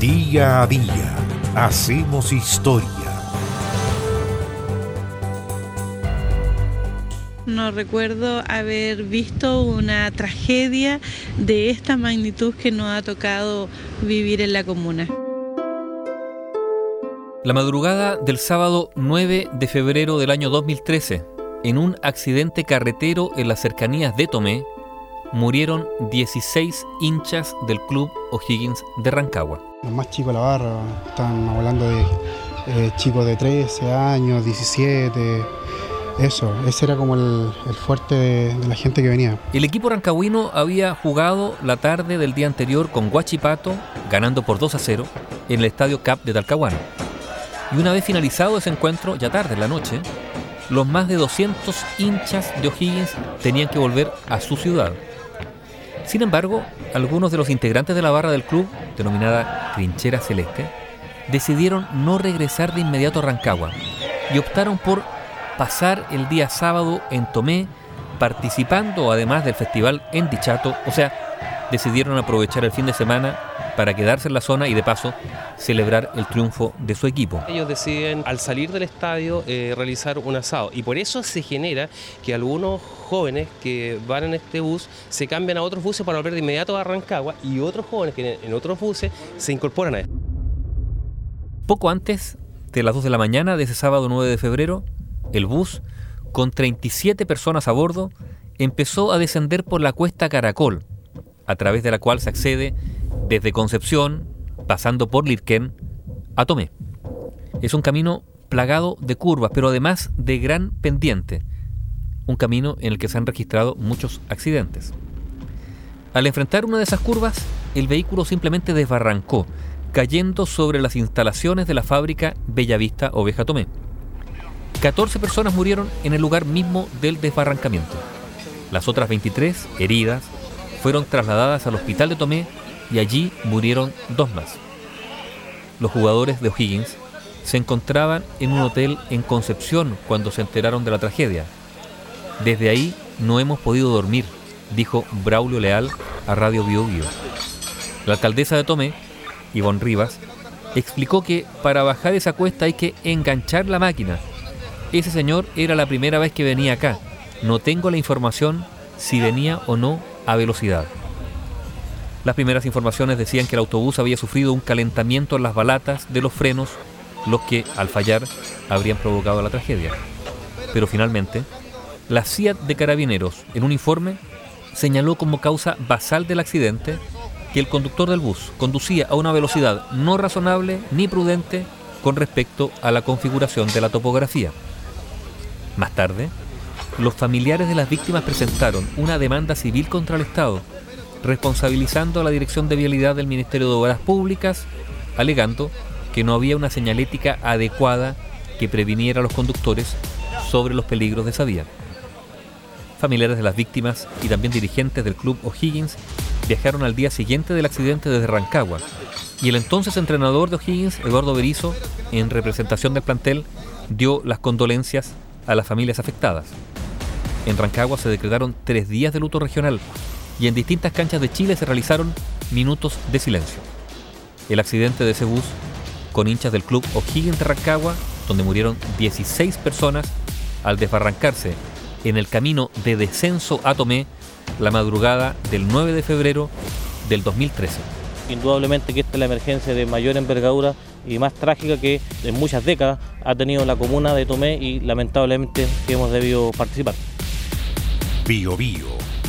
Día a día hacemos historia. No recuerdo haber visto una tragedia de esta magnitud que nos ha tocado vivir en la comuna. La madrugada del sábado 9 de febrero del año 2013, en un accidente carretero en las cercanías de Tomé, murieron 16 hinchas del club O'Higgins de Rancagua. Los más chicos de la barra, están hablando de eh, chicos de 13 años, 17, eso, ese era como el, fuerte de, la gente que venía. El equipo rancagüino había jugado la tarde del día anterior con Guachipato, ganando por 2 a 0 en el estadio CAP de Talcahuano. Y una vez finalizado ese encuentro, ya tarde en la noche, los más de 200 hinchas de O'Higgins tenían que volver a su ciudad. Sin embargo, algunos de los integrantes de la barra del club, denominada Trinchera Celeste, decidieron no regresar de inmediato a Rancagua y optaron por pasar el día sábado en Tomé, participando además del festival en Dichato, o sea, decidieron aprovechar el fin de semana para quedarse en la zona y de paso celebrar el triunfo de su equipo. Ellos deciden al salir del estadio eh, realizar un asado y por eso se genera que algunos jóvenes que van en este bus se cambian a otros buses para volver de inmediato a Rancagua y otros jóvenes que en otros buses se incorporan a él. Poco antes de las 2 de la mañana de ese sábado 9 de febrero, el bus, con 37 personas a bordo, empezó a descender por la cuesta Caracol, a través de la cual se accede desde Concepción, pasando por Lirquén, a Tomé. Es un camino plagado de curvas, pero además de gran pendiente. Un camino en el que se han registrado muchos accidentes. Al enfrentar una de esas curvas, el vehículo simplemente desbarrancó, cayendo sobre las instalaciones de la fábrica Bellavista Oveja Tomé. 14 personas murieron en el lugar mismo del desbarrancamiento. Las otras 23, heridas, fueron trasladadas al hospital de Tomé y allí murieron dos más. Los jugadores de O'Higgins se encontraban en un hotel en Concepción cuando se enteraron de la tragedia. Desde ahí no hemos podido dormir, dijo Braulio Leal a Radio Bio, Bio. La alcaldesa de Tomé, Ivonne Rivas, explicó que para bajar esa cuesta hay que enganchar la máquina. Ese señor era la primera vez que venía acá. No tengo la información si venía o no a velocidad. Las primeras informaciones decían que el autobús había sufrido un calentamiento en las balatas de los frenos, los que, al fallar, habrían provocado la tragedia. Pero finalmente, la CIA de Carabineros, en un informe, señaló como causa basal del accidente que el conductor del bus conducía a una velocidad no razonable ni prudente con respecto a la configuración de la topografía. Más tarde, los familiares de las víctimas presentaron una demanda civil contra el Estado responsabilizando a la Dirección de Vialidad del Ministerio de Obras Públicas, alegando que no había una señalética adecuada que previniera a los conductores sobre los peligros de esa vía. Familiares de las víctimas y también dirigentes del club O'Higgins viajaron al día siguiente del accidente desde Rancagua y el entonces entrenador de O'Higgins, Eduardo Berizo, en representación del plantel, dio las condolencias a las familias afectadas. En Rancagua se decretaron tres días de luto regional y en distintas canchas de Chile se realizaron minutos de silencio. El accidente de ese bus con hinchas del club O'Higgins de Rancagua, donde murieron 16 personas al desbarrancarse en el camino de descenso a Tomé la madrugada del 9 de febrero del 2013. Indudablemente que esta es la emergencia de mayor envergadura y más trágica que en muchas décadas ha tenido la comuna de Tomé y lamentablemente que hemos debido participar. Bio Bio